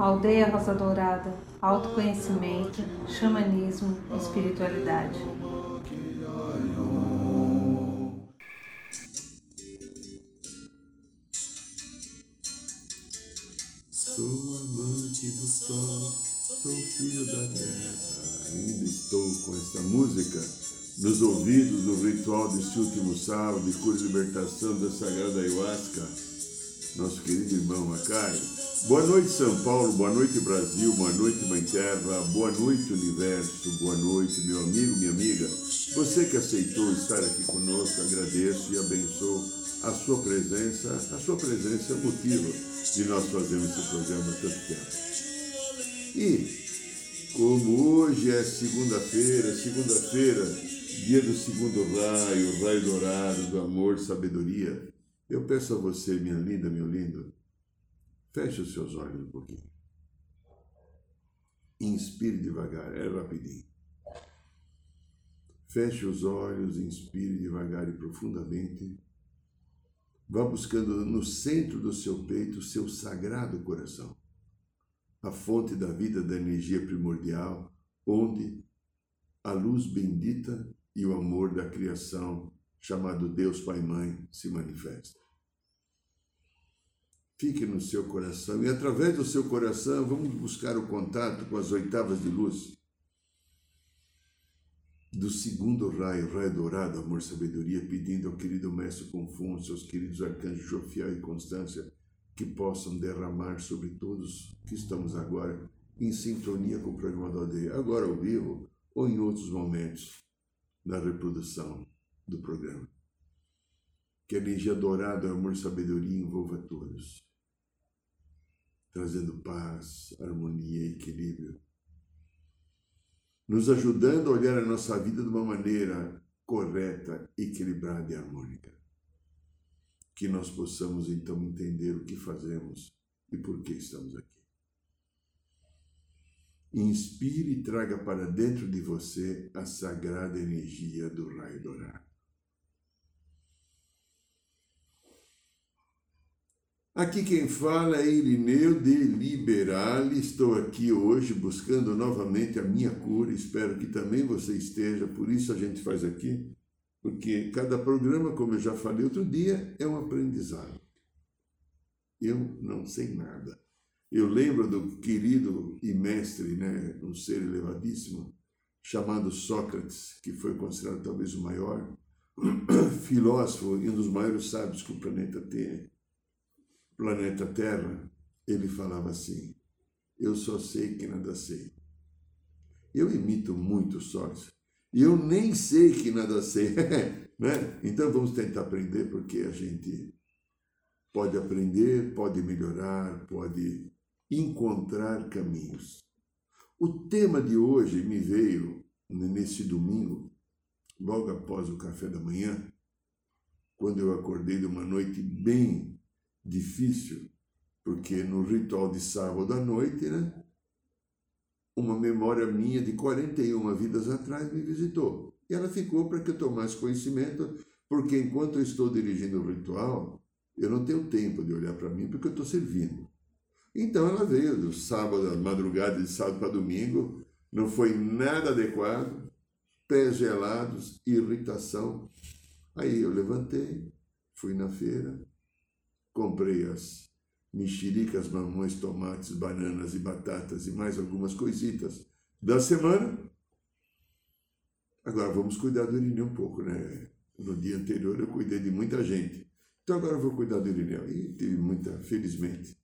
Aldeia Rosa Dourada, autoconhecimento, xamanismo, espiritualidade. Sou amante do sol, sou filho da terra. Ainda estou com essa música nos ouvidos do ritual deste último sábado de cura e libertação da Sagrada Ayahuasca. Nosso querido irmão Macário. Boa noite, São Paulo. Boa noite, Brasil. Boa noite, Mãe Terra. Boa noite, Universo. Boa noite, meu amigo, minha amiga. Você que aceitou estar aqui conosco, agradeço e abençoo a sua presença. A sua presença é o motivo de nós fazermos esse programa tanto tempo. E, como hoje é segunda-feira, segunda-feira, dia do segundo raio, raio dourado do amor, sabedoria, eu peço a você, minha linda, meu lindo, Feche os seus olhos um pouquinho. Inspire devagar, é rapidinho. Feche os olhos, inspire devagar e profundamente. Vá buscando no centro do seu peito o seu sagrado coração, a fonte da vida, da energia primordial, onde a luz bendita e o amor da criação, chamado Deus Pai e Mãe, se manifesta fique no seu coração. E através do seu coração, vamos buscar o contato com as oitavas de luz do segundo raio, raio dourado, amor, sabedoria, pedindo ao querido Mestre Confúcio, aos queridos arcanjos Jofiel e Constância, que possam derramar sobre todos que estamos agora em sintonia com o programa da aldeia, agora ao vivo ou em outros momentos da reprodução do programa. Que a energia dourada, amor, sabedoria envolva todos trazendo paz, harmonia e equilíbrio, nos ajudando a olhar a nossa vida de uma maneira correta, equilibrada e harmônica. Que nós possamos então entender o que fazemos e por que estamos aqui. Inspire e traga para dentro de você a sagrada energia do raio dourado. Aqui quem fala é Irineu de Liberale. Estou aqui hoje buscando novamente a minha cura. Espero que também você esteja. Por isso a gente faz aqui, porque cada programa, como eu já falei outro dia, é um aprendizado. Eu não sei nada. Eu lembro do querido e mestre, né, um ser elevadíssimo, chamado Sócrates, que foi considerado talvez o maior filósofo e um dos maiores sábios que o planeta tem planeta Terra, ele falava assim: Eu só sei que nada sei. Eu imito muito Sócrates. E eu nem sei que nada sei. né? Então vamos tentar aprender, porque a gente pode aprender, pode melhorar, pode encontrar caminhos. O tema de hoje me veio nesse domingo, logo após o café da manhã, quando eu acordei de uma noite bem difícil, porque no ritual de sábado à noite, né, uma memória minha de 41 vidas atrás me visitou. E ela ficou para que eu tomasse conhecimento, porque enquanto eu estou dirigindo o ritual, eu não tenho tempo de olhar para mim, porque eu estou servindo. Então ela veio do sábado, madrugada de sábado para domingo, não foi nada adequado, pés gelados, irritação. Aí eu levantei, fui na feira, Comprei as mexericas, mamões, tomates, bananas e batatas e mais algumas coisitas da semana. Agora vamos cuidar do Irineu um pouco, né? No dia anterior eu cuidei de muita gente. Então agora eu vou cuidar do Irineu. E tive muita, felizmente,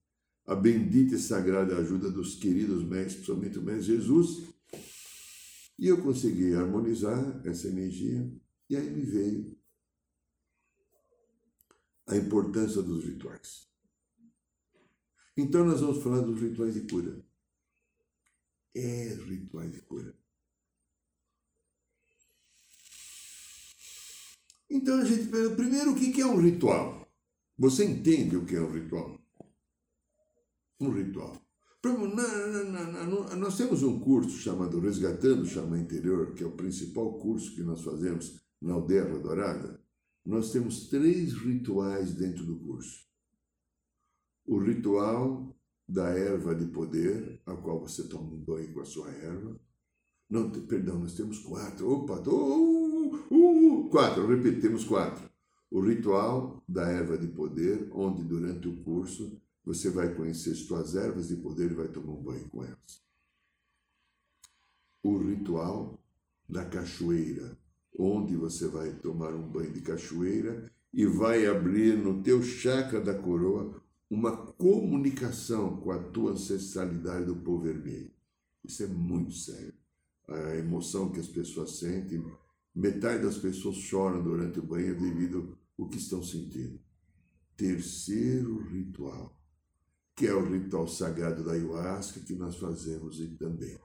a bendita e sagrada ajuda dos queridos mestres, principalmente o mestre Jesus. E eu consegui harmonizar essa energia. E aí me veio a importância dos rituais. Então, nós vamos falar dos rituais de cura. É rituais de cura. Então, a gente primeiro, o que é um ritual? Você entende o que é um ritual? Um ritual. Nós temos um curso chamado Resgatando o Xamã Interior, que é o principal curso que nós fazemos na Aldeia Dourada nós temos três rituais dentro do curso. O ritual da erva de poder, a qual você toma um banho com a sua erva. Não, perdão, nós temos quatro. Opa, uh, uh, uh, quatro, repito, temos quatro. O ritual da erva de poder, onde durante o curso você vai conhecer suas ervas de poder e vai tomar um banho com elas. O ritual da cachoeira, onde você vai tomar um banho de cachoeira e vai abrir no teu chakra da coroa uma comunicação com a tua ancestralidade do povo vermelho. Isso é muito sério. A emoção que as pessoas sentem, metade das pessoas choram durante o banho devido ao que estão sentindo. Terceiro ritual, que é o ritual sagrado da ayahuasca que nós fazemos também.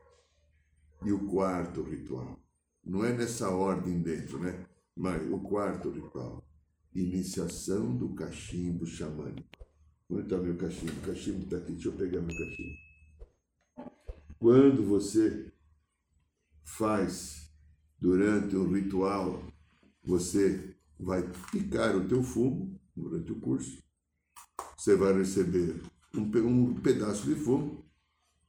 E o quarto ritual, não é nessa ordem dentro, né? Mas o quarto ritual, iniciação do cachimbo xamânico. Onde está meu cachimbo? O cachimbo está aqui, deixa eu pegar meu cachimbo. Quando você faz durante o ritual, você vai picar o teu fumo durante o curso. Você vai receber um, um pedaço de fumo,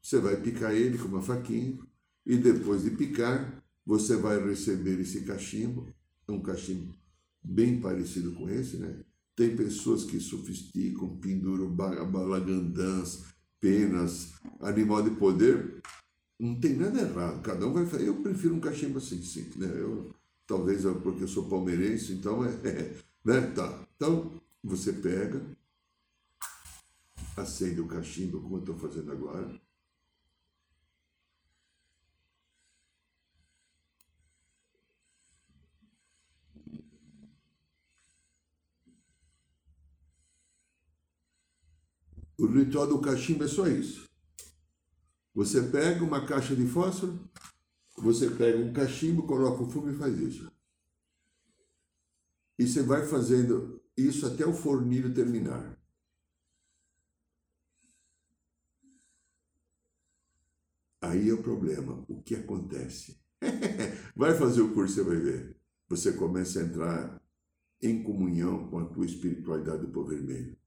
você vai picar ele com uma faquinha e depois de picar, você vai receber esse cachimbo, um cachimbo bem parecido com esse, né? Tem pessoas que sofisticam, penduram balagandãs, penas, animal de poder. Não tem nada errado. Cada um vai fazer. Eu prefiro um cachimbo assim, sim. Né? Eu, talvez porque eu sou palmeirense, então é, é. Né? Tá. Então, você pega, acende o cachimbo, como eu estou fazendo agora. O ritual do cachimbo é só isso. Você pega uma caixa de fósforo, você pega um cachimbo, coloca o fumo e faz isso. E você vai fazendo isso até o fornilho terminar. Aí é o problema. O que acontece? vai fazer o curso, você vai ver. Você começa a entrar em comunhão com a tua espiritualidade do povo vermelho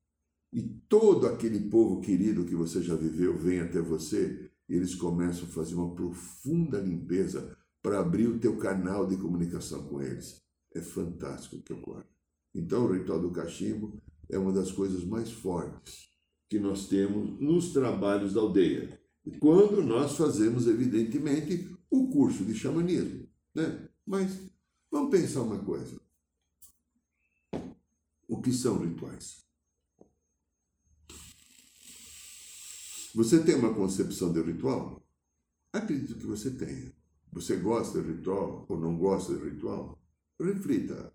e todo aquele povo querido que você já viveu vem até você, eles começam a fazer uma profunda limpeza para abrir o teu canal de comunicação com eles. É fantástico o que ocorre. Então, o ritual do cachimbo é uma das coisas mais fortes que nós temos nos trabalhos da aldeia. Quando nós fazemos, evidentemente, o curso de xamanismo. Né? Mas vamos pensar uma coisa. O que são rituais? Você tem uma concepção de ritual? Acredito que você tenha. Você gosta de ritual ou não gosta de ritual? Reflita.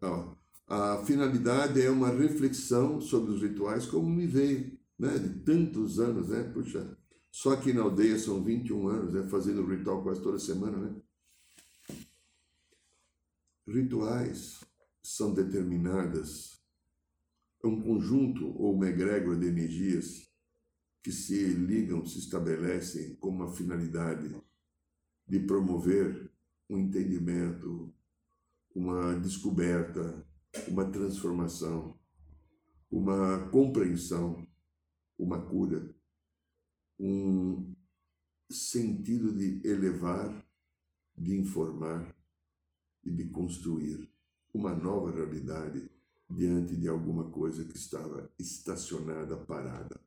A finalidade é uma reflexão sobre os rituais como me veio, né? De tantos anos, né? Puxa, só aqui na aldeia são 21 anos, né? Fazendo ritual quase toda semana, né? Rituais são determinadas um conjunto ou uma egrégora de energias que se ligam, se estabelecem com uma finalidade de promover um entendimento, uma descoberta, uma transformação, uma compreensão, uma cura, um sentido de elevar, de informar e de construir uma nova realidade diante de alguma coisa que estava estacionada, parada.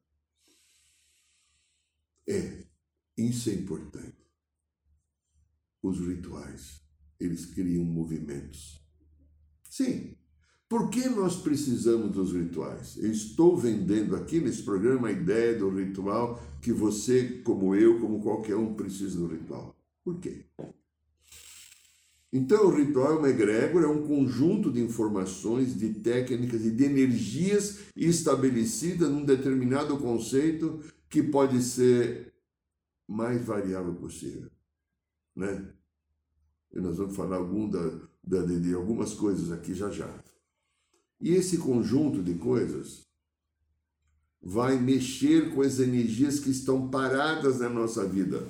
É, isso é importante. Os rituais, eles criam movimentos. Sim. Por que nós precisamos dos rituais? Eu estou vendendo aqui nesse programa a ideia do ritual que você, como eu, como qualquer um, precisa do ritual. Por quê? Então, o ritual é uma egrégora, é um conjunto de informações, de técnicas e de energias estabelecidas num determinado conceito que pode ser mais variável possível, né? E nós vamos falar algum da, da, de algumas coisas aqui já já. E esse conjunto de coisas vai mexer com as energias que estão paradas na nossa vida.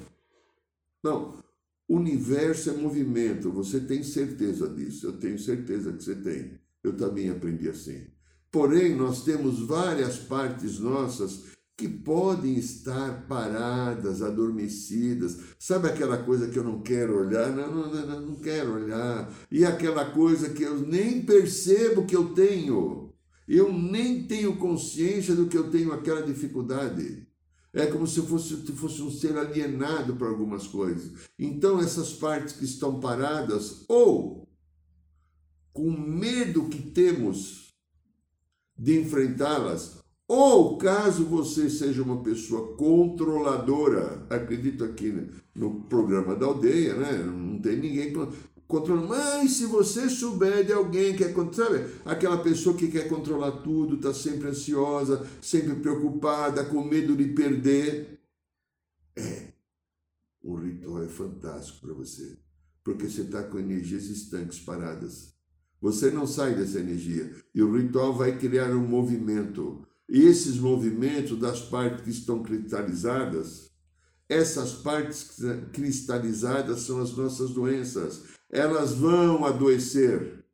Não, o universo é movimento, você tem certeza disso, eu tenho certeza que você tem. Eu também aprendi assim. Porém, nós temos várias partes nossas que podem estar paradas, adormecidas. Sabe aquela coisa que eu não quero olhar? Não, não, não, não quero olhar. E aquela coisa que eu nem percebo que eu tenho. Eu nem tenho consciência do que eu tenho aquela dificuldade. É como se fosse, fosse um ser alienado para algumas coisas. Então, essas partes que estão paradas, ou com medo que temos de enfrentá-las, ou caso você seja uma pessoa controladora, acredito aqui no programa da aldeia, né? Não tem ninguém controlando. Mas se você souber de alguém que é, sabe, aquela pessoa que quer controlar tudo, está sempre ansiosa, sempre preocupada, com medo de perder, é, o ritual é fantástico para você, porque você está com energias estanques paradas. Você não sai dessa energia e o ritual vai criar um movimento esses movimentos das partes que estão cristalizadas, essas partes cristalizadas são as nossas doenças. Elas vão adoecer.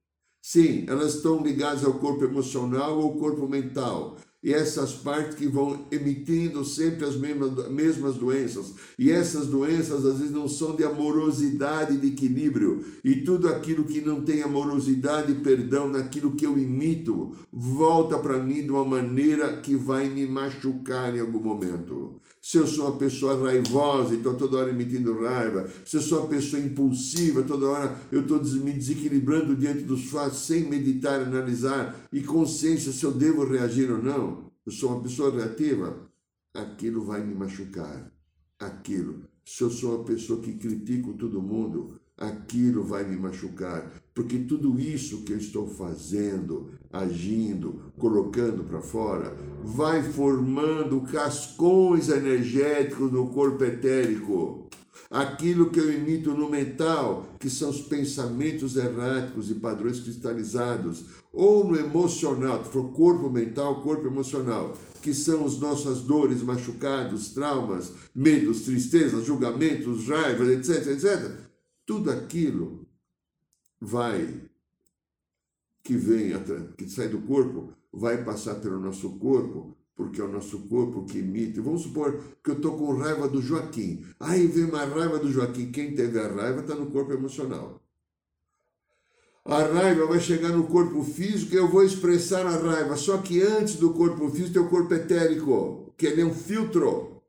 Sim, elas estão ligadas ao corpo emocional ou ao corpo mental e essas partes que vão emitindo sempre as mesmas, mesmas doenças. E essas doenças às vezes não são de amorosidade, de equilíbrio. E tudo aquilo que não tem amorosidade e perdão naquilo que eu imito, volta para mim de uma maneira que vai me machucar em algum momento. Se eu sou uma pessoa raivosa e estou toda hora emitindo raiva, se eu sou uma pessoa impulsiva, toda hora eu estou me desequilibrando diante dos fatos sem meditar, analisar e consciência se eu devo reagir ou não, eu sou uma pessoa reativa, aquilo vai me machucar. Aquilo. Se eu sou uma pessoa que critico todo mundo, aquilo vai me machucar, porque tudo isso que eu estou fazendo, agindo, colocando para fora, vai formando cascões energéticos no corpo etérico. Aquilo que eu emito no mental, que são os pensamentos erráticos e padrões cristalizados, ou no emocional, se for corpo mental, corpo emocional, que são as nossas dores, machucados, traumas, medos, tristezas, julgamentos, raivas, etc, etc. Tudo aquilo vai que vem, que sai do corpo, vai passar pelo nosso corpo, porque é o nosso corpo que emite. Vamos supor que eu estou com raiva do Joaquim. Aí vem uma raiva do Joaquim. Quem teve a raiva está no corpo emocional. A raiva vai chegar no corpo físico e eu vou expressar a raiva. Só que antes do corpo físico tem o corpo etérico, que ele é um filtro.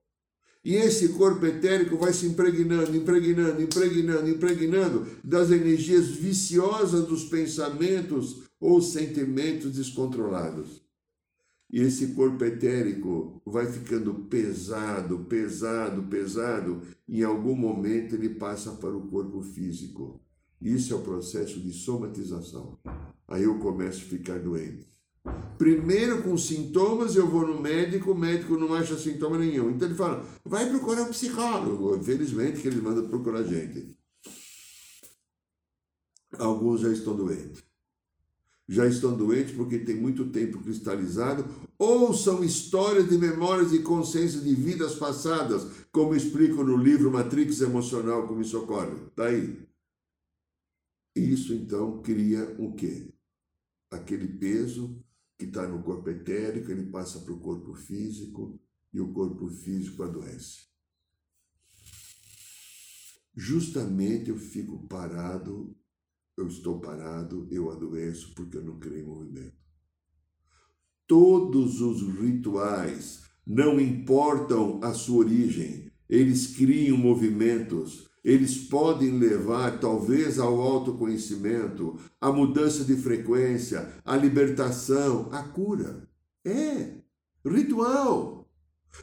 E esse corpo etérico vai se impregnando, impregnando, impregnando, impregnando das energias viciosas dos pensamentos ou sentimentos descontrolados. E esse corpo etérico vai ficando pesado, pesado, pesado, em algum momento ele passa para o corpo físico. Isso é o processo de somatização. Aí eu começo a ficar doente. Primeiro com sintomas, eu vou no médico, o médico não acha sintoma nenhum. Então ele fala, vai procurar um psicólogo. Infelizmente que ele manda procurar gente. Alguns já estão doentes. Já estão doentes porque tem muito tempo cristalizado, ou são histórias de memórias e consciência de vidas passadas, como explico no livro Matrix Emocional, como isso ocorre. Está aí. Isso então cria o quê? Aquele peso que está no corpo etérico, ele passa para o corpo físico e o corpo físico adoece. Justamente eu fico parado, eu estou parado, eu adoeço porque eu não creio em movimento. Todos os rituais, não importam a sua origem, eles criam movimentos, eles podem levar talvez ao autoconhecimento, à mudança de frequência, à libertação, à cura. É ritual.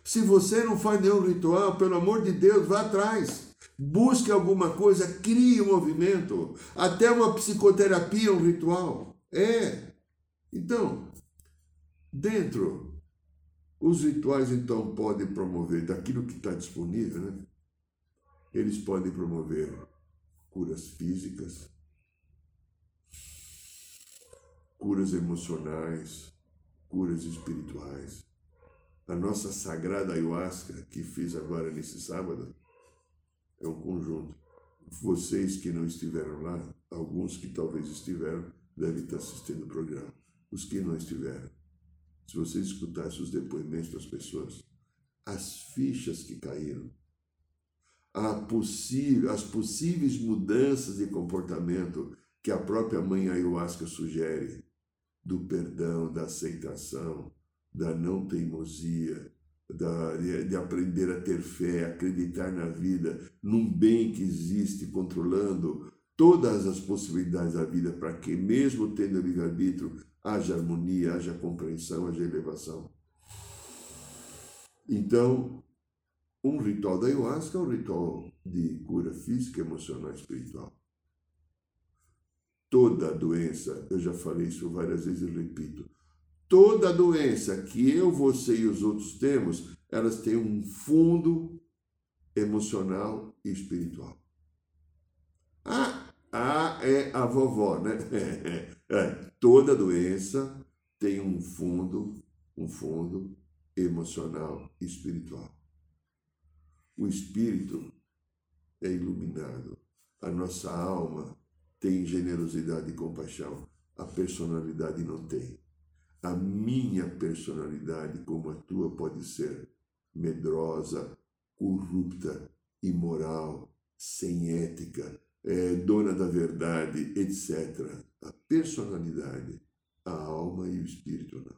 Se você não faz nenhum ritual, pelo amor de Deus, vá atrás. Busque alguma coisa, crie um movimento. Até uma psicoterapia um ritual. É. Então, dentro, os rituais então podem promover daquilo que está disponível, né? Eles podem promover curas físicas, curas emocionais, curas espirituais. A nossa sagrada ayahuasca, que fiz agora nesse sábado, é um conjunto. Vocês que não estiveram lá, alguns que talvez estiveram, devem estar assistindo o programa. Os que não estiveram, se vocês escutassem os depoimentos das pessoas, as fichas que caíram, possível, as possíveis mudanças de comportamento que a própria mãe ayahuasca sugere, do perdão, da aceitação, da não teimosia, da, de, de, aprender a ter fé, acreditar na vida, num bem que existe controlando todas as possibilidades da vida, para que, mesmo tendo livre-arbítrio, haja harmonia, haja compreensão, haja elevação. Então, um ritual da ayahuasca é um ritual de cura física, emocional e espiritual. Toda doença, eu já falei isso várias vezes e repito, toda doença que eu, você e os outros temos, elas têm um fundo emocional e espiritual. Ah, ah é a vovó, né? É, toda doença tem um fundo, um fundo emocional e espiritual. O espírito é iluminado. A nossa alma tem generosidade e compaixão. A personalidade não tem. A minha personalidade, como a tua, pode ser medrosa, corrupta, imoral, sem ética, é, dona da verdade, etc. A personalidade, a alma e o espírito não.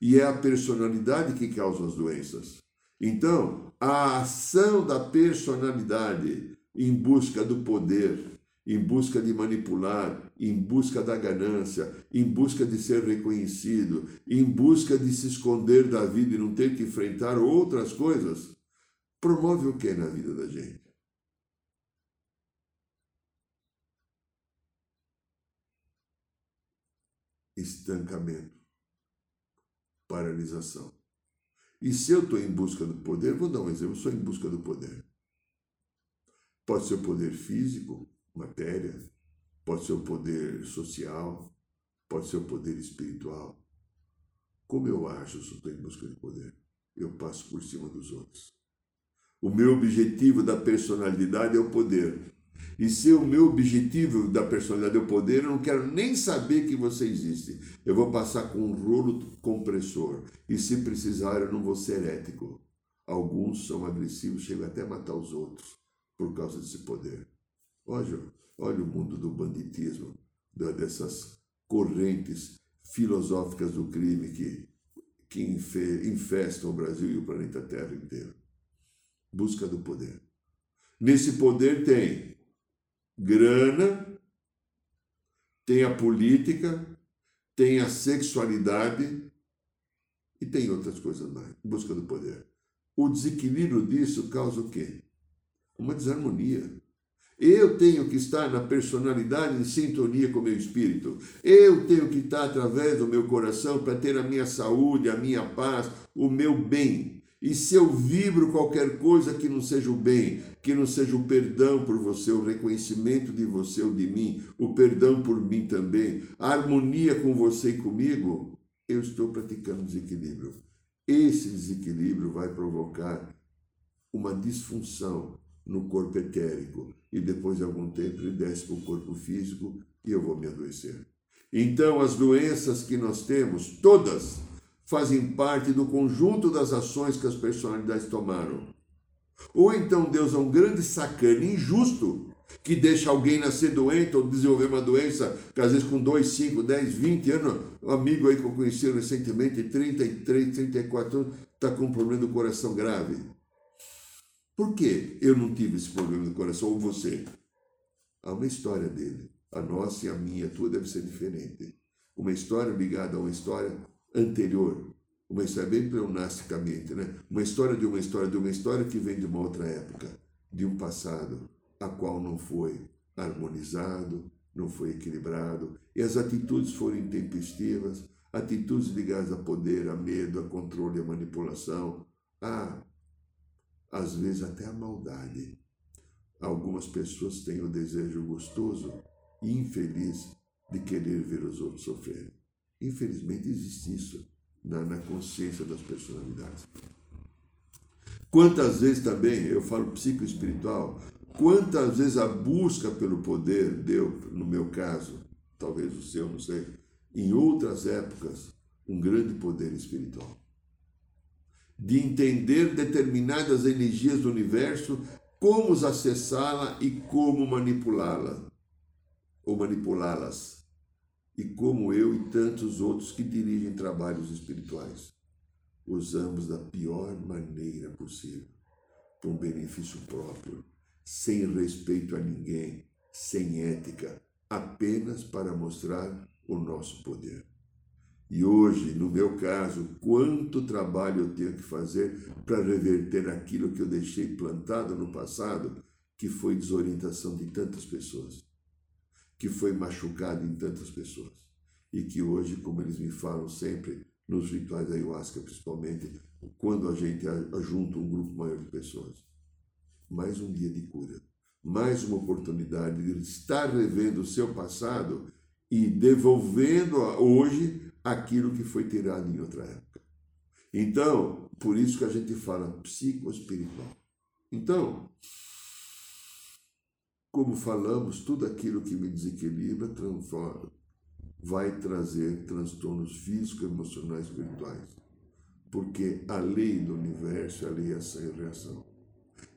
E é a personalidade que causa as doenças. Então, a ação da personalidade em busca do poder, em busca de manipular, em busca da ganância, em busca de ser reconhecido, em busca de se esconder da vida e não ter que enfrentar outras coisas, promove o que na vida da gente? Estancamento, paralisação. E se eu estou em busca do poder, vou dar um exemplo, eu sou em busca do poder. Pode ser o poder físico, matéria, pode ser o poder social, pode ser o poder espiritual. Como eu acho eu estou em busca de poder? Eu passo por cima dos outros. O meu objetivo da personalidade é o poder. E se o meu objetivo da personalidade é o poder, eu não quero nem saber que você existe. Eu vou passar com um rolo compressor. E se precisar, eu não vou ser ético. Alguns são agressivos, chegam até a matar os outros por causa desse poder. Olha, olha o mundo do banditismo, dessas correntes filosóficas do crime que, que infestam o Brasil e o planeta Terra inteiro. Busca do poder. Nesse poder tem grana, tem a política, tem a sexualidade e tem outras coisas mais, busca do poder. O desequilíbrio disso causa o quê? Uma desarmonia. Eu tenho que estar na personalidade em sintonia com o meu espírito. Eu tenho que estar através do meu coração para ter a minha saúde, a minha paz, o meu bem. E se eu vibro qualquer coisa que não seja o bem, que não seja o perdão por você, o reconhecimento de você ou de mim, o perdão por mim também, a harmonia com você e comigo, eu estou praticando desequilíbrio. Esse desequilíbrio vai provocar uma disfunção no corpo etérico e depois de algum tempo ele desce para o corpo físico e eu vou me adoecer. Então, as doenças que nós temos, todas, fazem parte do conjunto das ações que as personalidades tomaram. Ou então Deus é um grande sacana injusto que deixa alguém nascer doente ou desenvolver uma doença que às vezes com 2, 5, 10, 20 anos, um amigo aí que eu conheci recentemente, 33, 34 anos, está com um problema do coração grave. Por que eu não tive esse problema do coração ou você? Há uma história dele. A nossa e a minha, a tua deve ser diferente. Uma história ligada a uma história anterior, uma história bem pleonasticamente, né? Uma história de uma história de uma história que vem de uma outra época, de um passado a qual não foi harmonizado, não foi equilibrado, e as atitudes foram intempestivas, atitudes ligadas a poder, a medo, a controle, a manipulação, a às vezes até a maldade. Algumas pessoas têm o desejo gostoso e infeliz de querer ver os outros sofrerem. Infelizmente existe isso na, na consciência das personalidades. Quantas vezes também, eu falo psicoespiritual, quantas vezes a busca pelo poder deu, no meu caso, talvez o seu, não sei, em outras épocas, um grande poder espiritual. De entender determinadas energias do universo, como acessá-la e como manipulá-la ou manipulá-las. E como eu e tantos outros que dirigem trabalhos espirituais, usamos da pior maneira possível, para um benefício próprio, sem respeito a ninguém, sem ética, apenas para mostrar o nosso poder. E hoje, no meu caso, quanto trabalho eu tenho que fazer para reverter aquilo que eu deixei plantado no passado, que foi desorientação de tantas pessoas, que foi machucado em tantas pessoas, e que hoje, como eles me falam sempre, nos rituais da ayahuasca principalmente, quando a gente ajunta um grupo maior de pessoas. Mais um dia de cura, mais uma oportunidade de estar revendo o seu passado e devolvendo hoje aquilo que foi tirado em outra época. Então, por isso que a gente fala psicoespiritual. Então, como falamos, tudo aquilo que me desequilibra transforma, vai trazer transtornos físicos, emocionais espirituais. Porque a lei do universo é a lei ação e reação.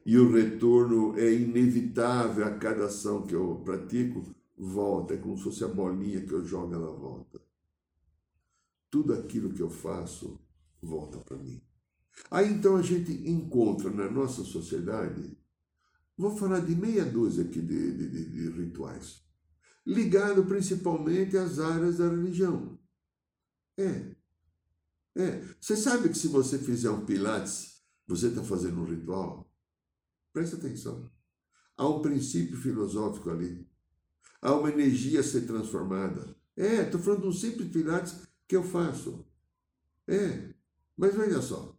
E o retorno é inevitável a cada ação que eu pratico, volta, é como se fosse a bolinha que eu jogo, ela volta tudo aquilo que eu faço volta para mim. Aí então a gente encontra na nossa sociedade, vou falar de meia dúzia aqui de, de, de rituais, ligado principalmente às áreas da religião. É. É. Você sabe que se você fizer um pilates, você está fazendo um ritual? Presta atenção. Há um princípio filosófico ali. Há uma energia a ser transformada. É, estou falando de um simples pilates que eu faço. É, mas veja só.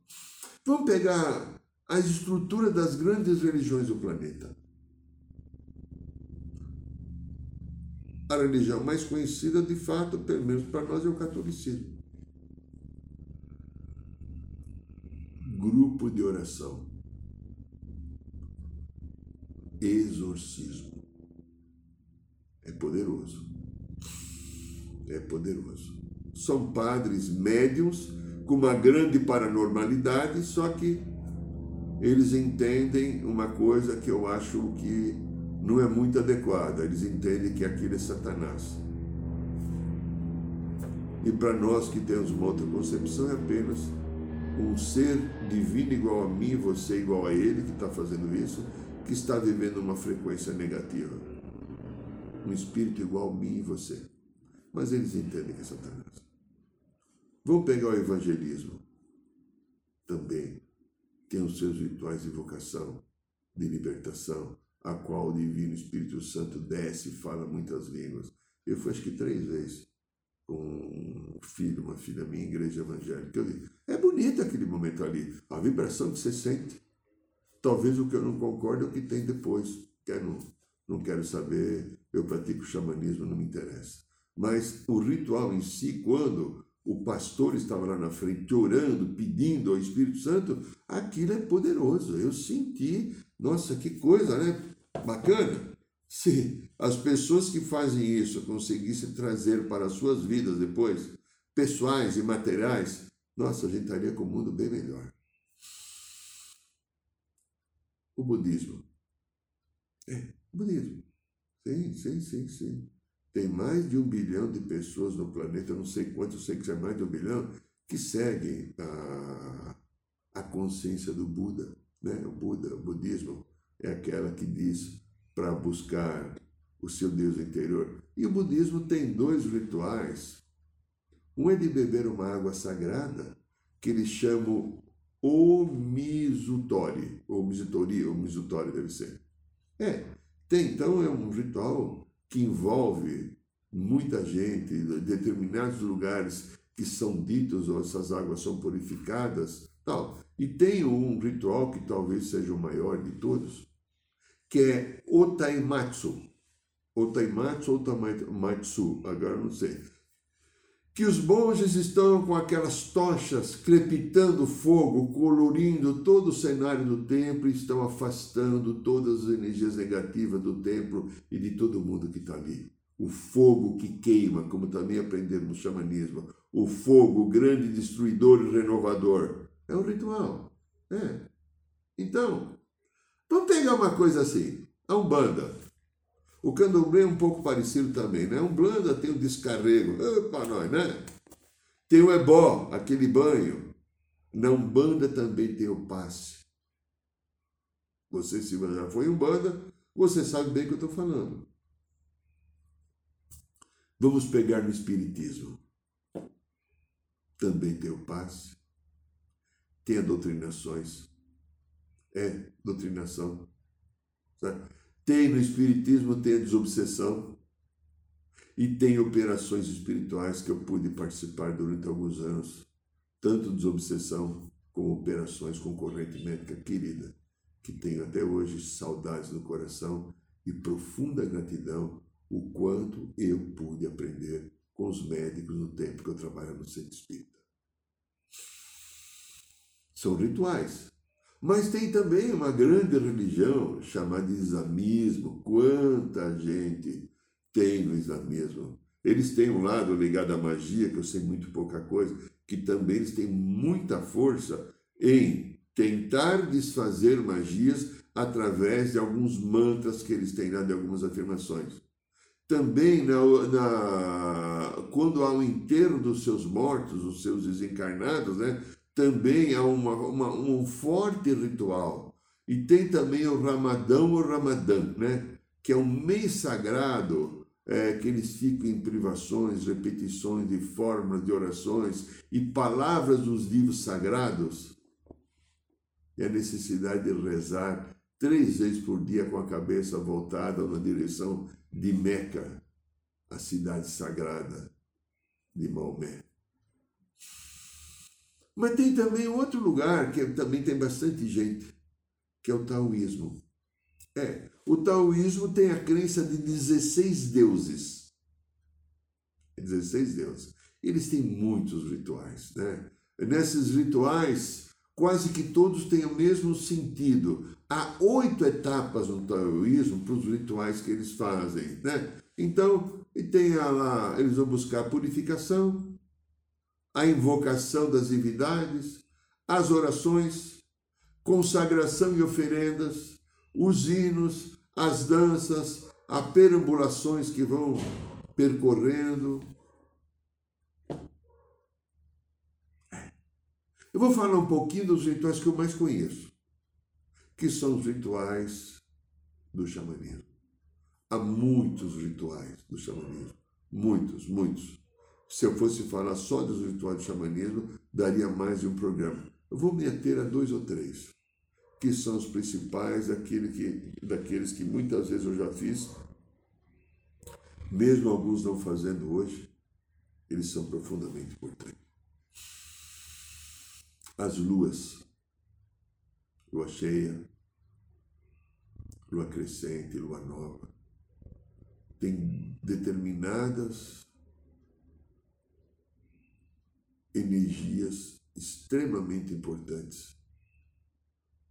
Vamos pegar as estruturas das grandes religiões do planeta. A religião mais conhecida, de fato, pelo menos para nós, é o catolicismo. Grupo de oração. Exorcismo. É poderoso. É poderoso são padres médiums com uma grande paranormalidade, só que eles entendem uma coisa que eu acho que não é muito adequada. Eles entendem que aquilo é Satanás. E para nós que temos uma outra concepção, é apenas um ser divino igual a mim, você igual a ele, que está fazendo isso, que está vivendo uma frequência negativa. Um espírito igual a mim e você. Mas eles entendem que é Satanás. Vamos pegar o evangelismo. Também tem os seus rituais de vocação, de libertação, a qual o Divino Espírito Santo desce e fala muitas línguas. Eu fui acho que três vezes com um filho, uma filha minha, igreja evangélica. Eu digo, é bonito aquele momento ali, a vibração que você sente. Talvez o que eu não concordo é o que tem depois. Quero, não, não quero saber, eu pratico xamanismo, não me interessa. Mas o ritual em si, quando o pastor estava lá na frente orando, pedindo ao Espírito Santo, aquilo é poderoso. Eu senti, nossa, que coisa, né? Bacana. Se as pessoas que fazem isso conseguissem trazer para as suas vidas depois, pessoais e materiais, nossa, a gente estaria com o mundo bem melhor. O budismo. É, budismo. Sim, sim, sim, sim. Tem mais de um bilhão de pessoas no planeta, eu não sei quanto, eu sei que é mais de um bilhão, que seguem a, a consciência do Buda. Né? O Buda, o budismo, é aquela que diz para buscar o seu Deus interior. E o budismo tem dois rituais. Um é de beber uma água sagrada, que eles chamam Omizutori, ou Mizutori, ou deve ser. É, tem, então é um ritual que envolve muita gente, determinados lugares que são ditos ou essas águas são purificadas, tal. E tem um ritual que talvez seja o maior de todos, que é Otaimatsu. Otaimatsu ou Otaimatsu, agora não sei. Que os monges estão com aquelas tochas crepitando fogo, colorindo todo o cenário do templo e estão afastando todas as energias negativas do templo e de todo mundo que está ali. O fogo que queima, como também aprendemos no xamanismo. O fogo, grande destruidor e renovador. É um ritual. É. Então, vamos pegar uma coisa assim. A Umbanda. O candomblé é um pouco parecido também, né? A Umbanda tem o descarrego. Opa, nós, né? Tem o ebó, aquele banho. Na Umbanda também tem o passe. Você se já foi Umbanda, você sabe bem o que eu estou falando. Vamos pegar no Espiritismo. Também tem o passe. Tem a doutrinações. É, doutrinação. Sabe? Tem no Espiritismo, tem a desobsessão. E tem operações espirituais que eu pude participar durante alguns anos. Tanto desobsessão como operações com corrente médica querida, que tenho até hoje saudades no coração e profunda gratidão o quanto eu pude aprender com os médicos no tempo que eu trabalho no centro espírita. São rituais. Mas tem também uma grande religião chamada islamismo. Quanta gente tem no islamismo. Eles têm um lado ligado à magia, que eu sei muito pouca coisa, que também eles têm muita força em tentar desfazer magias através de alguns mantras que eles têm lá, de algumas afirmações. Também, na, na, quando há o enterro dos seus mortos, os seus desencarnados, né, também há uma, uma, um forte ritual. E tem também o Ramadão ou Ramadã, né, que é um mês sagrado é, que eles ficam em privações, repetições de fórmulas de orações e palavras dos livros sagrados. E a necessidade de rezar três vezes por dia com a cabeça voltada na direção de Meca, a cidade sagrada de Maomé. Mas tem também outro lugar que também tem bastante gente, que é o taoísmo. É, o taoísmo tem a crença de 16 deuses. 16 deuses. Eles têm muitos rituais, né? Nesses rituais, quase que todos têm o mesmo sentido. Há oito etapas no taoísmo para os rituais que eles fazem, né? Então, tem lá, eles vão buscar a purificação, a invocação das divindades, as orações, consagração e oferendas, os hinos, as danças, as perambulações que vão percorrendo. Eu vou falar um pouquinho dos rituais que eu mais conheço, que são os rituais do xamanismo. Há muitos rituais do xamanismo, muitos, muitos. Se eu fosse falar só dos rituais do xamanismo, daria mais de um programa. Eu vou me ater a dois ou três que são os principais, aquele que, daqueles que muitas vezes eu já fiz, mesmo alguns não fazendo hoje, eles são profundamente importantes. As luas, lua cheia, lua crescente, lua nova, têm determinadas energias extremamente importantes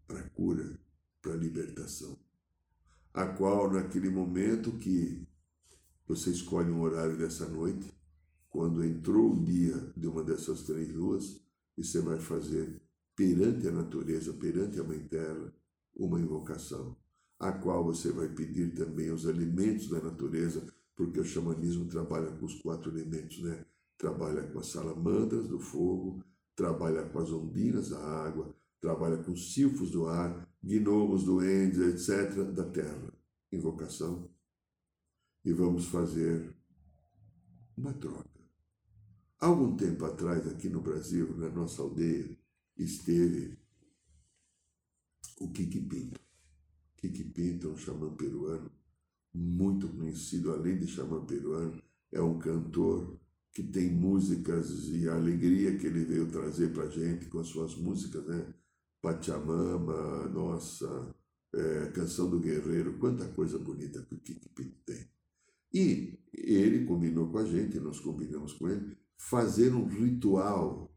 para a cura, para a libertação. A qual, naquele momento que você escolhe um horário dessa noite, quando entrou o dia de uma dessas três luas, você vai fazer perante a natureza, perante a Mãe Terra, uma invocação, a qual você vai pedir também os alimentos da natureza, porque o xamanismo trabalha com os quatro elementos, né? Trabalha com as salamandras do fogo, trabalha com as ondinas da água, trabalha com silfos do ar, gnomos, duendes, etc., da terra. Invocação. E vamos fazer uma troca. Algum tempo atrás, aqui no Brasil, na nossa aldeia, esteve o Kiki Pinto. Kiki Pinto é um xamã peruano, muito conhecido, além de xamã peruano, é um cantor que tem músicas e a alegria que ele veio trazer para a gente com as suas músicas, né? Pachamama, nossa, é, Canção do Guerreiro, quanta coisa bonita que o Kiki Pinto tem. E ele combinou com a gente, nós combinamos com ele, fazer um ritual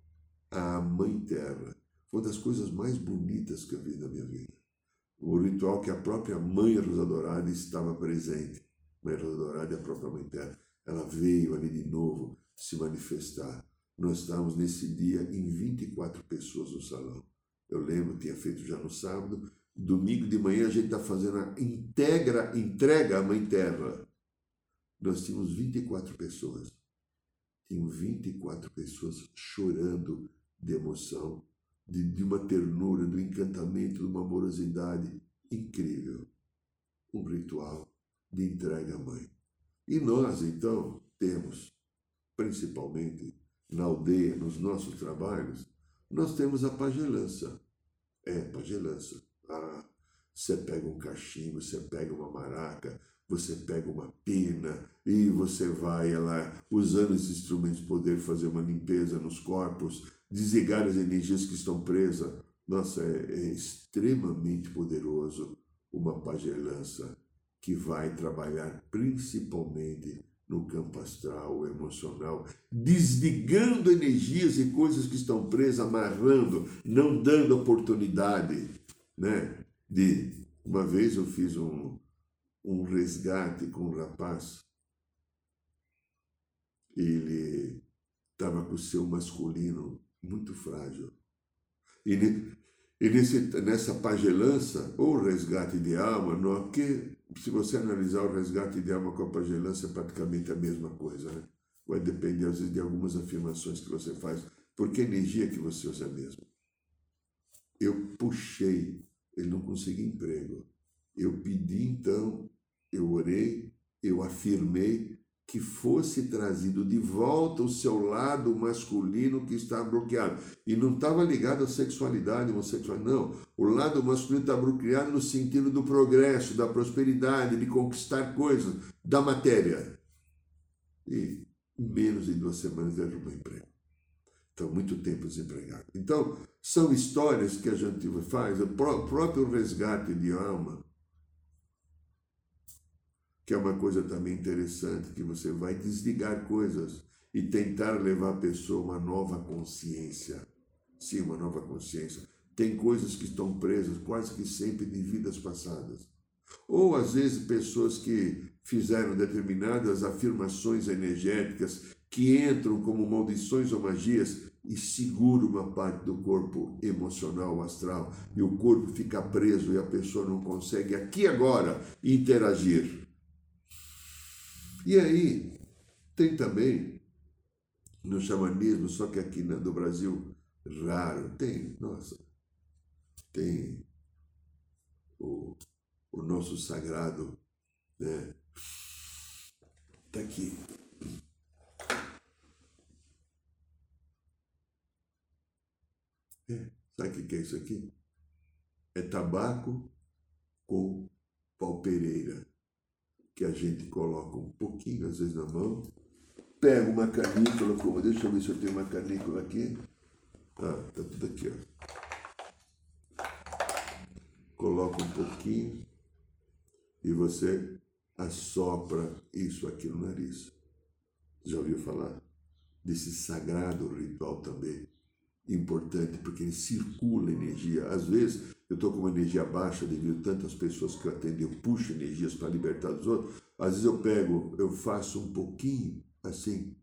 à Mãe Terra. Foi uma das coisas mais bonitas que eu vi na minha vida. O ritual que a própria Mãe Rosa Dourada estava presente. Mãe Rosa Dourada é a própria Mãe Terra. Ela veio ali de novo se manifestar. Nós estávamos nesse dia em 24 pessoas no salão. Eu lembro, tinha feito já no sábado. Domingo de manhã a gente está fazendo a integra, entrega à Mãe Terra. Nós tínhamos 24 pessoas. Tinham 24 pessoas chorando de emoção, de, de uma ternura, do encantamento, de uma amorosidade incrível. Um ritual de entrega à mãe. E nós, então, temos, principalmente na aldeia, nos nossos trabalhos, nós temos a pagelança. É, pagelança. Ah, você pega um cachimbo, você pega uma maraca, você pega uma pena e você vai lá, usando esses instrumentos de poder, fazer uma limpeza nos corpos, desligar as energias que estão presas. Nossa, é, é extremamente poderoso uma pagelança que vai trabalhar principalmente no campo astral, emocional, desligando energias e coisas que estão presas, amarrando, não dando oportunidade, né? De uma vez eu fiz um, um resgate com um rapaz, ele estava com o seu masculino muito frágil. E, e nesse, nessa pagelança, ou resgate de alma, não, que se você analisar o resgate de alma com a pagelança, é praticamente a mesma coisa. Né? Vai depender, às vezes, de algumas afirmações que você faz, porque a energia que você usa é a mesma. Eu puxei, ele não conseguia emprego. Eu pedi, então, eu orei, eu afirmei que fosse trazido de volta o seu lado masculino que está bloqueado. E não estava ligado à sexualidade homossexual, não. O lado masculino está bloqueado no sentido do progresso, da prosperidade, de conquistar coisas, da matéria. E em menos de duas semanas ele arrumou emprego. Então, muito tempo desempregado. Então, são histórias que a gente faz, o próprio resgate de alma que é uma coisa também interessante, que você vai desligar coisas e tentar levar a pessoa a uma nova consciência. Sim, uma nova consciência. Tem coisas que estão presas quase que sempre de vidas passadas. Ou às vezes pessoas que fizeram determinadas afirmações energéticas que entram como maldições ou magias e seguram uma parte do corpo emocional, astral, e o corpo fica preso e a pessoa não consegue aqui agora interagir. E aí, tem também no xamanismo, só que aqui no Brasil, raro, tem, nossa, tem o, o nosso sagrado, né? Tá aqui. É, sabe o que é isso aqui? É tabaco com pau pereira que a gente coloca um pouquinho, às vezes, na mão, pega uma canícula, como, deixa eu ver se eu tenho uma canícula aqui. Ah, tá tudo aqui, ó. Coloca um pouquinho e você assopra isso aqui no nariz. Já ouviu falar desse sagrado ritual também? Importante, porque ele circula energia. Às vezes eu estou com uma energia baixa devido a tantas pessoas que eu atendo, eu puxo energias para libertar dos outros. Às vezes eu pego, eu faço um pouquinho, assim,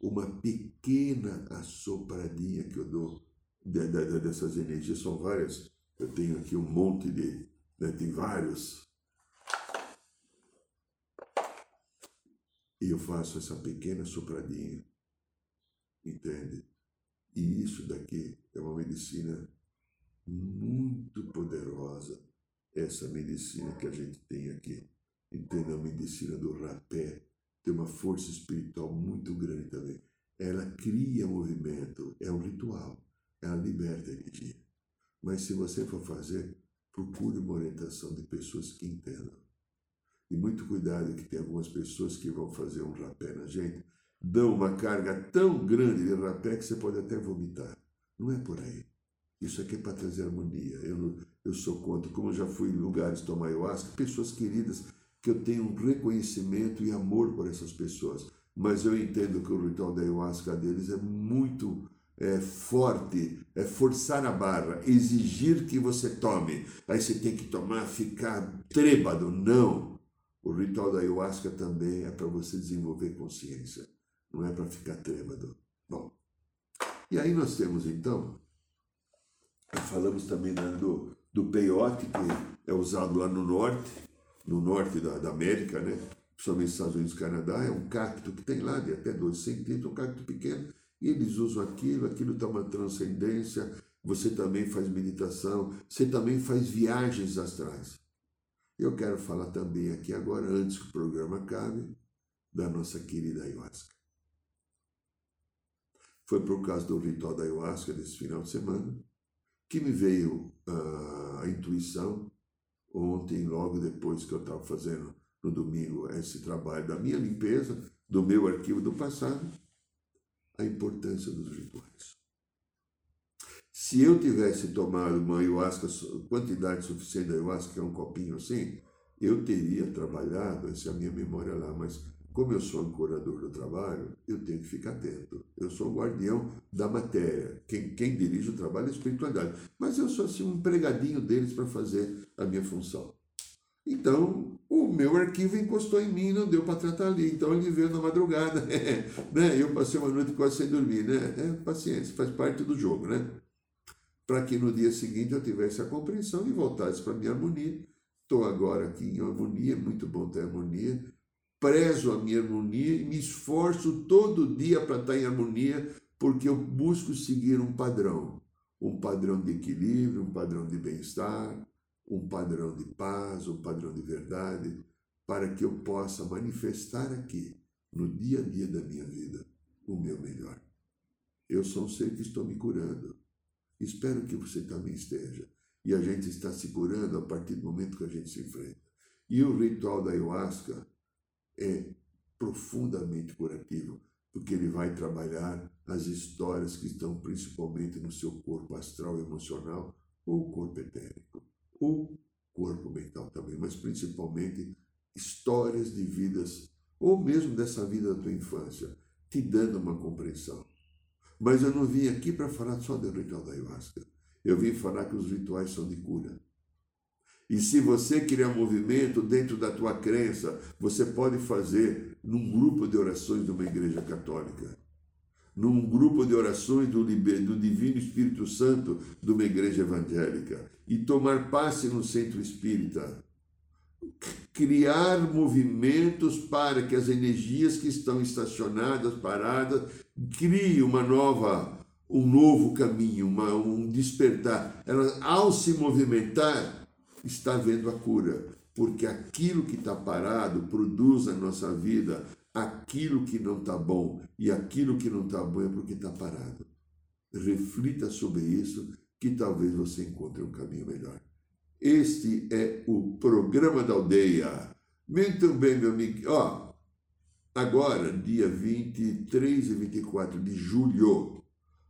uma pequena assopradinha que eu dou de, de, dessas energias. São várias, eu tenho aqui um monte de, né, tem vários. E eu faço essa pequena sopradinha, entende? E isso daqui é uma medicina muito poderosa essa medicina que a gente tem aqui. Entenda a medicina do rapé, tem uma força espiritual muito grande também. Ela cria movimento, é um ritual, ela liberta energia. Mas se você for fazer, procure uma orientação de pessoas que entendam. E muito cuidado que tem algumas pessoas que vão fazer um rapé na gente, dão uma carga tão grande de rapé que você pode até vomitar. Não é por aí. Isso aqui é para trazer harmonia. Eu, eu sou contra. Como eu já fui em lugares tomar ayahuasca, pessoas queridas que eu tenho um reconhecimento e amor por essas pessoas. Mas eu entendo que o ritual da ayahuasca deles é muito é, forte, é forçar a barra, exigir que você tome. Aí você tem que tomar, ficar trêbado. Não! O ritual da ayahuasca também é para você desenvolver consciência, não é para ficar trêbado. Bom, E aí nós temos então, falamos também né, do, do peiote, que é usado lá no norte, no norte da, da América, né? principalmente nos Estados Unidos e Canadá, é um cacto que tem lá de até 12 centímetros, um cacto pequeno, e eles usam aquilo, aquilo está uma transcendência, você também faz meditação, você também faz viagens astrais. Eu quero falar também aqui agora, antes que o programa acabe, da nossa querida ayahuasca. Foi por causa do ritual da ayahuasca desse final de semana que me veio uh, a intuição ontem, logo depois que eu estava fazendo no domingo esse trabalho da minha limpeza, do meu arquivo do passado, a importância dos rituais. Se eu tivesse tomado uma ayahuasca, quantidade suficiente de ayahuasca, que é um copinho assim, eu teria trabalhado, essa é a minha memória lá, mas como eu sou ancorador do trabalho, eu tenho que ficar atento. Eu sou o guardião da matéria. Quem, quem dirige o trabalho é a espiritualidade. Mas eu sou assim um empregadinho deles para fazer a minha função. Então, o meu arquivo encostou em mim, não deu para tratar ali. Então, ele veio na madrugada. né? Eu passei uma noite quase sem dormir. Né? É paciência, faz parte do jogo. né? Para que no dia seguinte eu tivesse a compreensão e voltasse para minha harmonia. Estou agora aqui em harmonia, é muito bom ter harmonia prezo a minha harmonia e me esforço todo dia para estar em harmonia, porque eu busco seguir um padrão, um padrão de equilíbrio, um padrão de bem-estar, um padrão de paz, um padrão de verdade, para que eu possa manifestar aqui, no dia a dia da minha vida, o meu melhor. Eu sou um ser que estou me curando. Espero que você também esteja. E a gente está se curando a partir do momento que a gente se enfrenta. E o ritual da ayahuasca é profundamente curativo, porque ele vai trabalhar as histórias que estão principalmente no seu corpo astral emocional ou corpo etérico, ou corpo mental também, mas principalmente histórias de vidas, ou mesmo dessa vida da tua infância, te dando uma compreensão. Mas eu não vim aqui para falar só do ritual da ayahuasca. Eu vim falar que os rituais são de cura. E se você criar movimento dentro da tua crença, você pode fazer num grupo de orações de uma igreja católica, num grupo de orações do, do Divino Espírito Santo de uma igreja evangélica, e tomar passe no centro espírita. Criar movimentos para que as energias que estão estacionadas, paradas, criem uma nova, um novo caminho, uma, um despertar. Elas, ao se movimentar, está vendo a cura, porque aquilo que está parado produz na nossa vida aquilo que não está bom, e aquilo que não está bom é porque está parado. Reflita sobre isso, que talvez você encontre um caminho melhor. Este é o programa da aldeia. Muito bem, meu amigo. Ó, agora, dia 23 e 24 de julho,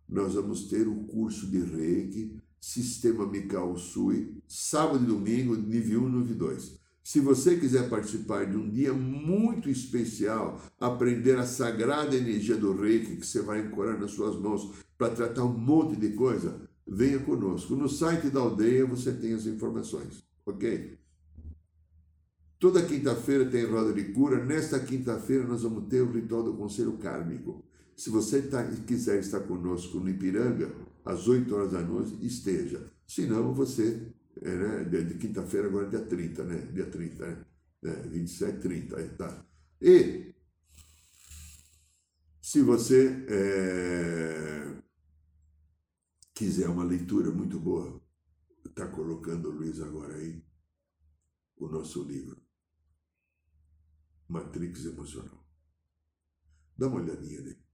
nós vamos ter o curso de reiki Sistema Mikao Sui, sábado e domingo, nível 1 e nível 2. Se você quiser participar de um dia muito especial, aprender a sagrada energia do reiki que você vai ancorar nas suas mãos para tratar um monte de coisa, venha conosco. No site da aldeia você tem as informações, ok? Toda quinta-feira tem roda de cura. Nesta quinta-feira nós vamos ter o ritual do Conselho Kármico. Se você tá, quiser estar conosco no Ipiranga, às 8 horas da noite, esteja. Se não, você, é, né, de, quinta-feira, agora é dia 30, né? Dia 30, né? É, 27, 30, aí tá. E se você é, quiser uma leitura muito boa, está colocando o Luiz agora aí o nosso livro, Matrix Emocional. Dá uma olhadinha nele.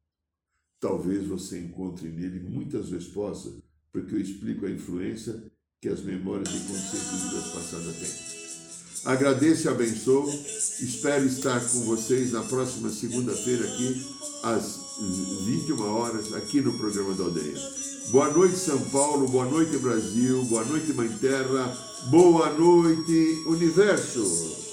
Talvez você encontre nele muitas respostas, porque eu explico a influência que as memórias de consciência de vidas passadas têm. Agradeço e abençoo. Espero estar com vocês na próxima segunda-feira aqui, às 21 horas, aqui no programa da Aldeia. Boa noite, São Paulo. Boa noite, Brasil. Boa noite, Mãe Terra. Boa noite, Universo.